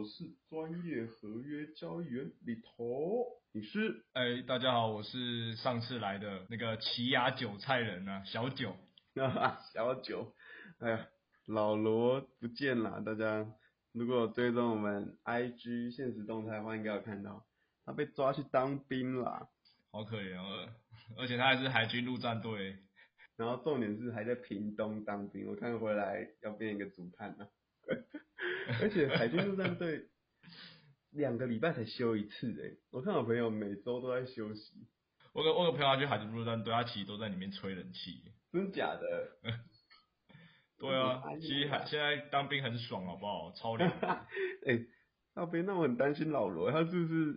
我是专业合约交易员李头，你是？哎，大家好，我是上次来的那个奇亚韭菜人啊，小九。小九，哎呀，老罗不见了，大家如果追踪我们 IG 现实动态的话，应该有看到他被抓去当兵了，好可怜哦，而且他还是海军陆战队，然后重点是还在屏东当兵，我看回来要变一个主探了。而且海军陆战队两个礼拜才休一次哎，我看我朋友每周都在休息。我个我个朋友他去海军陆战队，他其实都在里面吹冷气。真假的？对啊，其实还现在当兵很爽，好不好？超凉。哎，阿飞，那我很担心老罗，他是不是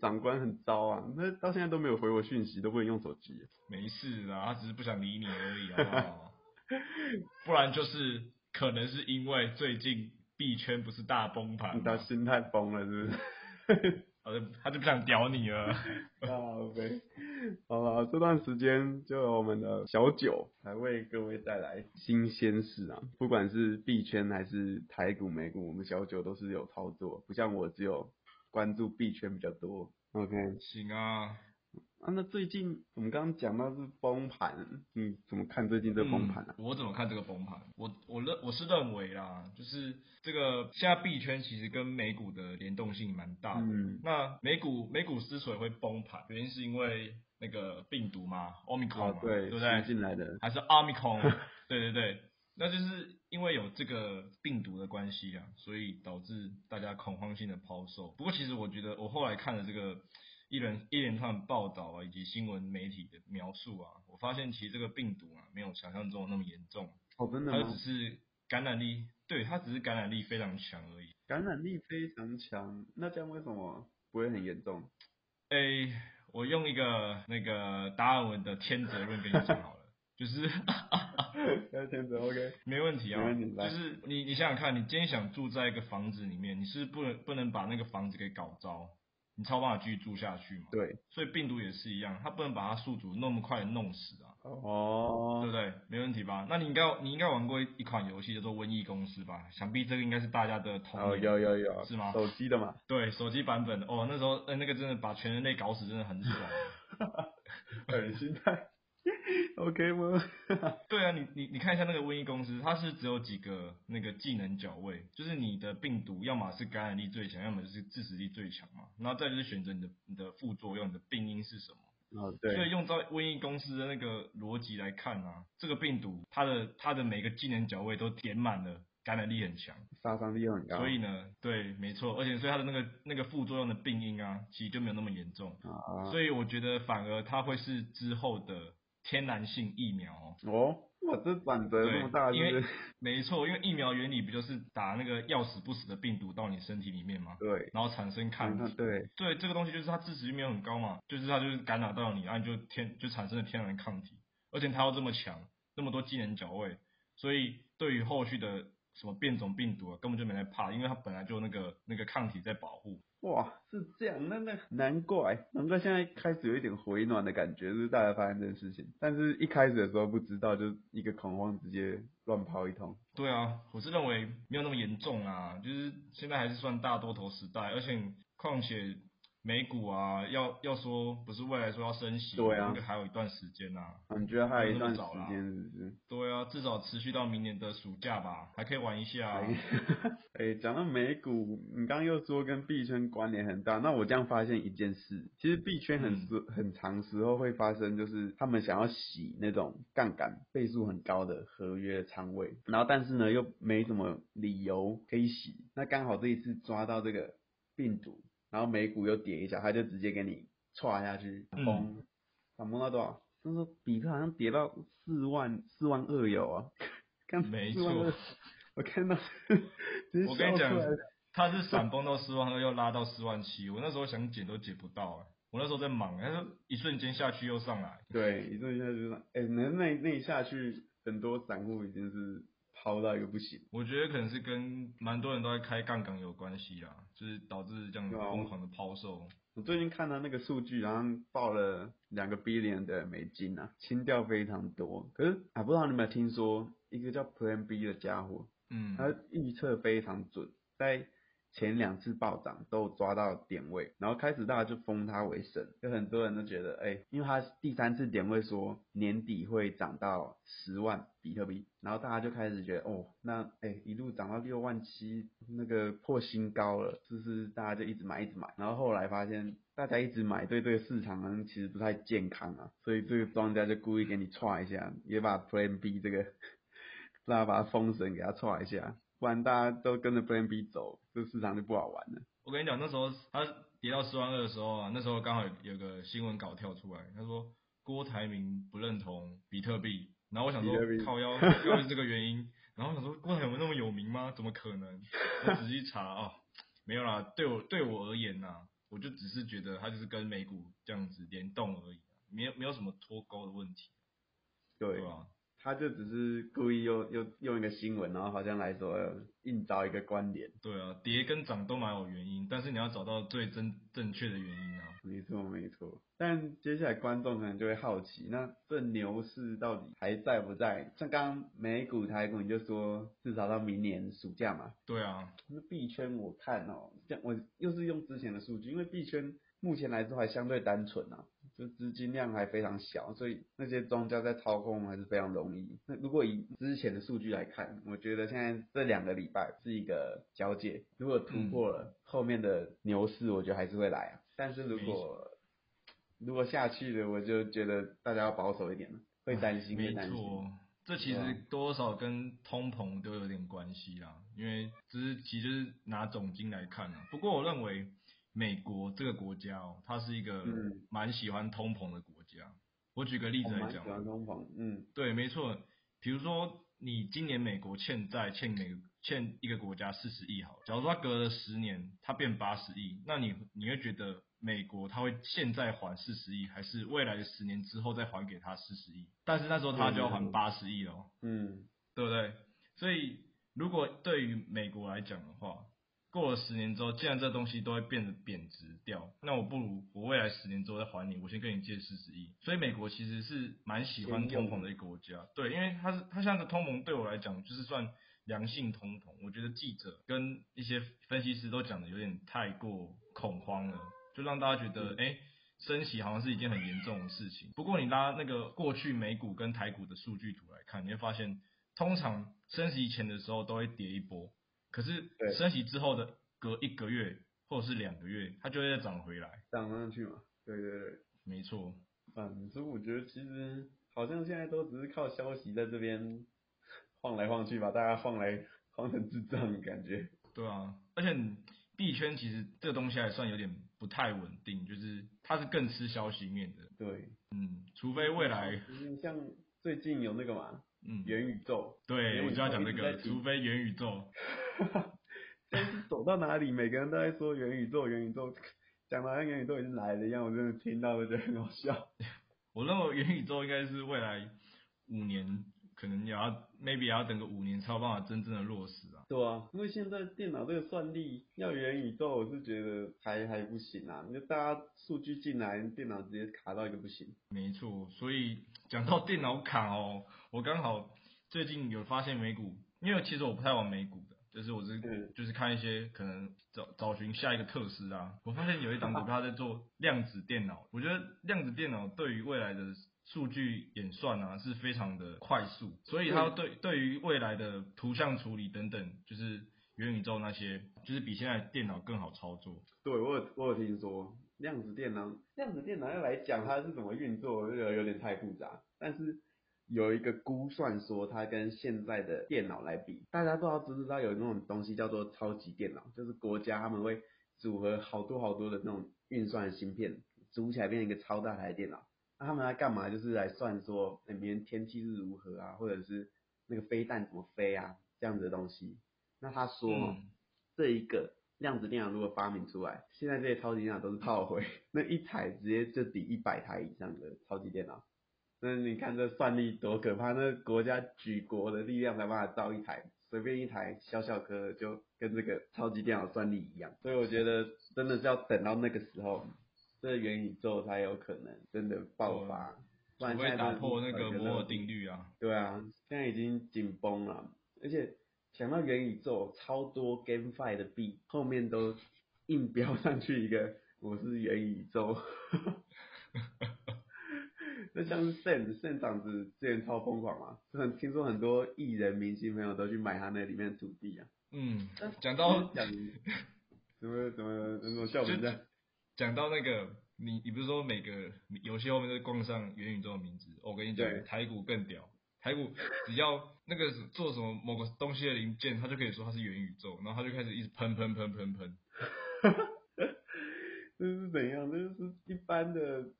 长官很糟啊？那到现在都没有回我讯息，都不能用手机。没事啦，他只是不想理你而已，好不好？不然就是可能是因为最近币圈不是大崩盘，他心态崩了，是不是？他 就他就不想屌你了。啊，OK，好了，这段时间就由我们的小九来为各位带来新鲜事啊，不管是币圈还是台股、美股，我们小九都是有操作，不像我只有关注币圈比较多。OK，行啊。啊，那最近我们刚刚讲到是崩盘，你怎么看最近这个崩盘啊？我怎么看这个崩盘？我我认我是认为啦，就是这个现在币圈其实跟美股的联动性蛮大的。嗯。那美股美股之所以会崩盘，原因是因为那个病毒嘛，omicron 嘛，对不对？进来的还是 omicron？对对对，那就是因为有这个病毒的关系啊，所以导致大家恐慌性的抛售。不过其实我觉得，我后来看了这个。一连一连串报道啊，以及新闻媒体的描述啊，我发现其实这个病毒啊，没有想象中那么严重。哦，真的它只是感染力，对，它只是感染力非常强而已。感染力非常强，那这样为什么不会很严重？诶，我用一个那个达尔文的天择论跟你讲好了，就是，天择 OK，没问题啊。就是你你想想看，你今天想住在一个房子里面，你是不能不能把那个房子给搞糟。你超办法继续住下去嘛？对，所以病毒也是一样，它不能把它宿主那么快的弄死啊。哦，对不对？没问题吧？那你应该你应该玩过一款游戏叫做《瘟疫公司》吧？想必这个应该是大家的童年。哦，有有有，是吗？手机的嘛？对，手机版本哦，那时候呃那个真的把全人类搞死，真的很爽。很心态。OK 吗？对啊，你你你看一下那个瘟疫公司，它是只有几个那个技能角位，就是你的病毒要么是感染力最强，要么就是致死力最强嘛，然后再就是选择你的你的副作用，你的病因是什么？哦，对。所以用在瘟疫公司的那个逻辑来看啊，这个病毒它的它的每个技能角位都填满了，感染力很强，杀伤力又很高。所以呢，对，没错，而且所以它的那个那个副作用的病因啊，其实就没有那么严重。啊。所以我觉得反而它会是之后的。天然性疫苗哦，哇，这转折这么大，因为没错，因为疫苗原理不就是打那个要死不死的病毒到你身体里面吗？对，然后产生抗体，对，对，这个东西就是它致死率没有很高嘛，就是它就是感染到你，然后就天就产生了天然抗体，而且它又这么强，那么多技能脚位，所以对于后续的什么变种病毒啊，根本就没来怕，因为它本来就那个那个抗体在保护。哇，是这样，那那难怪，难怪现在开始有一点回暖的感觉，就是大家发现这件事情，但是一开始的时候不知道，就一个恐慌，直接乱抛一通。对啊，我是认为没有那么严重啊，就是现在还是算大多头时代，而且况且。美股啊，要要说不是未来说要升息，对啊，应该还有一段时间呐。你觉得还有一段时间是不是？对啊，至少持续到明年的暑假吧，还可以玩一下。哎，讲到美股，你刚刚又说跟币圈关联很大，那我这样发现一件事，其实币圈很时很长时候会发生，就是他们想要洗那种杠杆倍数很高的合约仓位，然后但是呢又没什么理由可以洗，那刚好这一次抓到这个病毒。然后美股又跌一下，他就直接给你歘下去，崩，崩到多少？他说比特好像跌到四万四万二有啊，看没错，我看到，我跟你讲，他是闪崩到四万二，又拉到四万七，我那时候想捡都捡不到啊，我那时候在忙，他说一瞬间下去又上来，对，一瞬间就上，哎，那那那一下去，很多散户已经是。抛到一个不行，我觉得可能是跟蛮多人都在开杠杆有关系啊，就是导致这样疯狂的抛售。我最近看到那个数据，然后爆了两个 billion 的美金啊，清掉非常多。可是还，不知道你有没有听说一个叫 Plan B 的家伙，嗯，他预测非常准，在前两次暴涨都抓到点位，然后开始大家就封它为神，有很多人都觉得，哎、因为它第三次点位说年底会涨到十万比特币，然后大家就开始觉得，哦，那哎、一路涨到六万七，那个破新高了，就是大家就一直买一直买，然后后来发现大家一直买，对这个市场好像其实不太健康啊，所以这个庄家就故意给你踹一下，也把 Plan B 这个，让他把它封神给他踹一下，不然大家都跟着 Plan B 走，这市场就不好玩了。我跟你讲，那时候他跌到十万二的时候啊，那时候刚好有有个新闻稿跳出来，他说郭台铭不认同比特币，然后我想说靠腰又是这个原因，然后我想说郭台铭那么有名吗？怎么可能？我仔细查哦，没有啦，对我对我而言呐、我就只是觉得它就是跟美股这样子联动而已啊，没有没有什么脱钩的问题，对对，吧？他就只是故意用用用一个新闻，然后好像来说呃硬找一个关联。对啊，跌跟涨都蛮有原因，但是你要找到最真正确的原因啊。没错没错，但接下来观众可能就会好奇，那这牛市到底还在不在？像刚刚美股、台股，你就说至少到明年暑假嘛。对啊，那币圈我看哦，这样我又是用之前的数据，因为币圈目前来说还相对单纯啊，就资金量还非常小，所以那些庄家在操控还是非常容易。那如果以之前的数据来看，我觉得现在这两个礼拜是一个交界，如果突破了、后面的牛市，我觉得还是会来啊。但是如果 如果下去了，我就觉得大家要保守一点了，会担心，会没担心。错，这其实多少跟通膨都有点关系啦，因为只是其实就是拿总金来看啊。不过我认为美国这个国家哦，它是一个嗯。蛮喜欢通膨的国家。我举个例子来讲我蛮喜，欢通膨，嗯，对，没错，比如说你今年美国欠债欠美欠一个国家四十亿好了，假如说它隔了十年它变八十亿，那你你会觉得美国它会现在还四十亿，还是未来的十年之后再还给他四十亿？但是那时候他就要还八十亿了哦，嗯，对不对？所以如果对于美国来讲的话，过了十年之后，既然这东西都会变得贬值掉，那我不如我未来十年之后再还你，我先跟你借四十亿。所以美国其实是蛮喜欢通膨的一个国家，对，因为它是它像个通膨对我来讲就是算良性通膨。我觉得记者跟一些分析师都讲的有点太过恐慌了，就让大家觉得哎。诶升息好像是一件很严重的事情。不过你拉那个过去美股跟台股的数据图来看，你会发现，通常升息前的时候都会跌一波，可是升息之后的隔一个月或者是两个月，它就会再涨回来。涨上去嘛，对对对。没错，嗯，所以我觉得其实好像现在都只是靠消息在这边晃来晃去，把大家晃来晃成智障的感觉。对啊，而且你币圈其实这个东西还算有点不太稳定，就是它是更吃消息面的。对，嗯，除非未来，嗯像最近有那个嘛，嗯，元宇宙，对我就要讲这个，除非元宇宙，现在是走到哪里，每个人都在说元宇宙，元宇宙，讲的好像元宇宙已经来了一样，我真的听到了觉得很好笑。我认为元宇宙应该是未来五年，可能也要 maybe 也要等个五年才有办法真正的落实啊。对啊，因为现在电脑这个算力要元宇宙，我是觉得还还不行啊，就大家数据进来，电脑直接卡到一个不行。没错，所以讲到电脑卡哦，我刚好最近有发现美股，因为其实我不太玩美股的，就是我是嗯就是看一些可能找找寻下一个特斯拉，我发现有一档股票在做量子电脑，我觉得量子电脑对于未来的数据演算啊是非常的快速，所以它对对于未来的图像处理等等，就是元宇宙那些，就是比现在电脑更好操作。对我有我有听说量子电脑，量子电脑要来讲它是怎么运作，我就觉得有点太复杂。但是有一个估算说，它跟现在的电脑来比，大家不知道知不知道有那种东西叫做超级电脑，就是国家他们会组合好多好多的那种运算的芯片，组起来变成一个超大台的电脑。那他们来干嘛？就是来算说，呃明天天气是如何啊，或者是那个飞弹怎么飞啊，这样子的东西。那他说这一个量子电脑如果发明出来，现在这些超级电脑都是炮灰，那一台直接就抵一百台以上的超级电脑。那你看这算力多可怕，那国家举国的力量才办法造一台，随便一台小小颗就跟这个超级电脑算力一样。所以我觉得真的是要等到那个时候，这元宇宙才有可能真的爆发，不然除非现在真的打破那个摩尔定律啊。对啊，现在已经紧绷了，而且想到元宇宙，超多 GameFi 的币后面都硬标上去一个我是元宇宙。那像是 Sen，Sen 长子之前超疯狂嘛，很听说很多艺人明星朋友都去买他那里面的土地啊。嗯，讲到 讲怎么怎么怎么笑成这样？讲到那个，你你不是说每个游戏后面都冠上元宇宙的名字？我跟你讲，台股更屌，台股只要那个做什么某个东西的零件，他就可以说它是元宇宙，然后他就开始一直喷喷喷喷喷。这是怎样？这是一般的。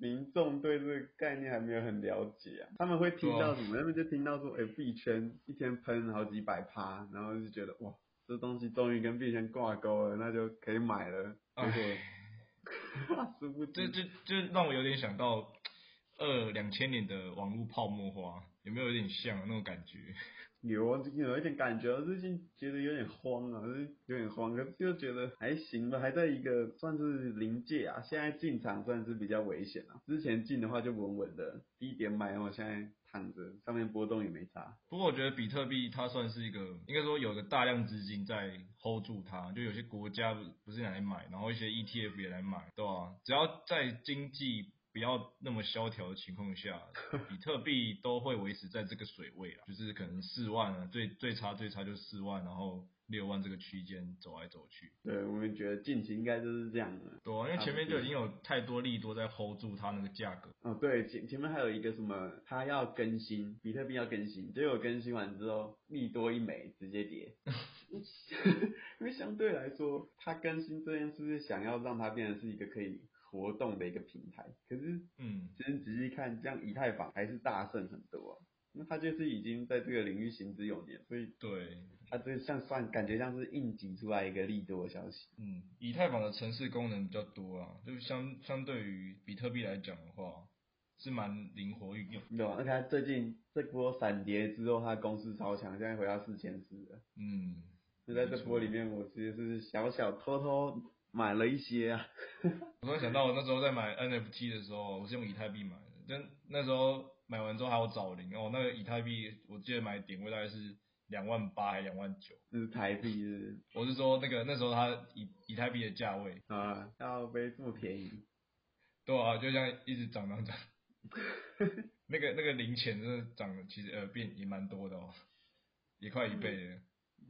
民众对这个概念还没有很了解啊，他们会听到什么？他们就听到说，哎，币圈一天喷好几百趴，然后就觉得哇，这东西终于跟币圈挂钩了，那就可以买了。结果，是不？这这就让我有点想到二两千年的网络泡沫化，有没有有点像那种感觉？有啊，有一点感觉，最近觉得有点慌啊，有点慌，可是又觉得还行吧，还在一个算是临界啊。现在进场算是比较危险啊，之前进的话就稳稳的，低点买，然后现在躺着，上面波动也没差。不过我觉得比特币它算是一个，应该说有个大量资金在 hold 住它，就有些国家不是来买，然后一些 ETF 也来买，对吧？只要在经济。不要那么萧条的情况下，比特币都会维持在这个水位啊，就是可能四万啊，最最差最差就四万，然后六万这个区间走来走去。对，我们觉得近期应该就是这样的。对啊，因为前面就已经有太多利多在 hold 住它那个价格。哦，对，前前面还有一个什么，它要更新，比特币要更新，结果更新完之后利多一枚直接跌。因为相对来说，它更新这件事是想要让它变成是一个可以。活动的一个平台，可是，嗯，其实仔细看，这样以太坊还是大胜很多，那它就是已经在这个领域行之有年，所以对，它这像算感觉像是应急出来一个利多的消息。嗯，以太坊的城市功能比较多啊，就相相对于比特币来讲的话，是蛮灵活运用。对啊，而且它最近这波闪跌之后，它公司超强，现在回到四千四了。嗯，就在这波里面，我其实是小小偷偷。买了一些啊，我突然想到，我那时候在买 NFT 的时候，我是用以太币买的。但那时候买完之后还有找零哦，那个以太币我记得买点位大概是两万八还两万九，那是台币是？我是说那个那时候它以以太币的价位啊，要被这么便宜？对啊，就像一直涨涨涨，那个那个零钱真的涨的其实呃变也蛮多的哦，也快一倍了。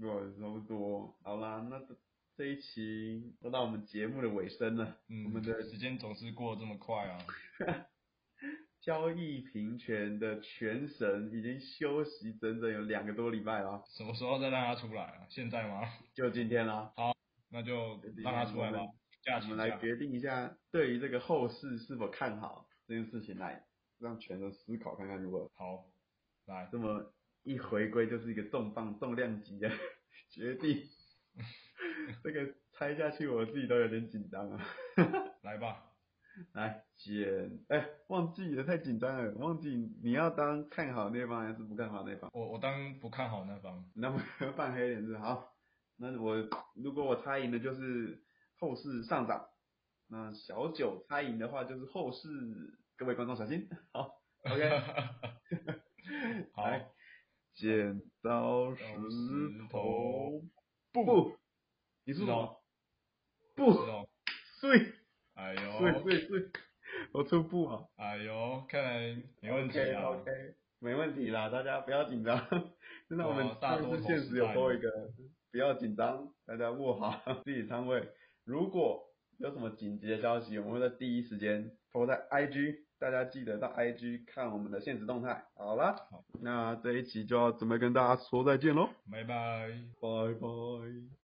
对，差不多。好啦，那。这一期都到我们节目的尾声了，嗯，我们的时间总是过得这么快啊。交易平权的全神已经休息整整有两个多礼拜了，什么时候再让他出来啊？现在吗？就今天啦。好，那就让他出来吧。我们来决定一下，对于这个后市是否看好这件事情，来让全神思考看看如何。好，来，这么一回归就是一个重磅重量级的决定。这个猜下去，我自己都有点紧张啊。来吧，来剪，哎，忘记了，太紧张了，忘记你要当看好那方还是不看好那方？我我当不看好那方。那么 扮黑脸是好，那我如果我猜赢的就是后市上涨，那小九猜赢的话就是后市，各位观众小心，好，OK，好，剪刀石头布。你是什么？不，碎，哎呦，碎碎碎，我出布啊！哎呦，看来没问题啊。OK，没问题啦，大家不要紧张。现在我们上次现实有多一个，不要紧张，大家握好自己仓位。如果有什么紧急的消息，我们会在第一时间投在 IG，大家记得到 IG 看我们的现实动态。好了，那这一期就要准备跟大家说再见喽，拜拜，拜拜。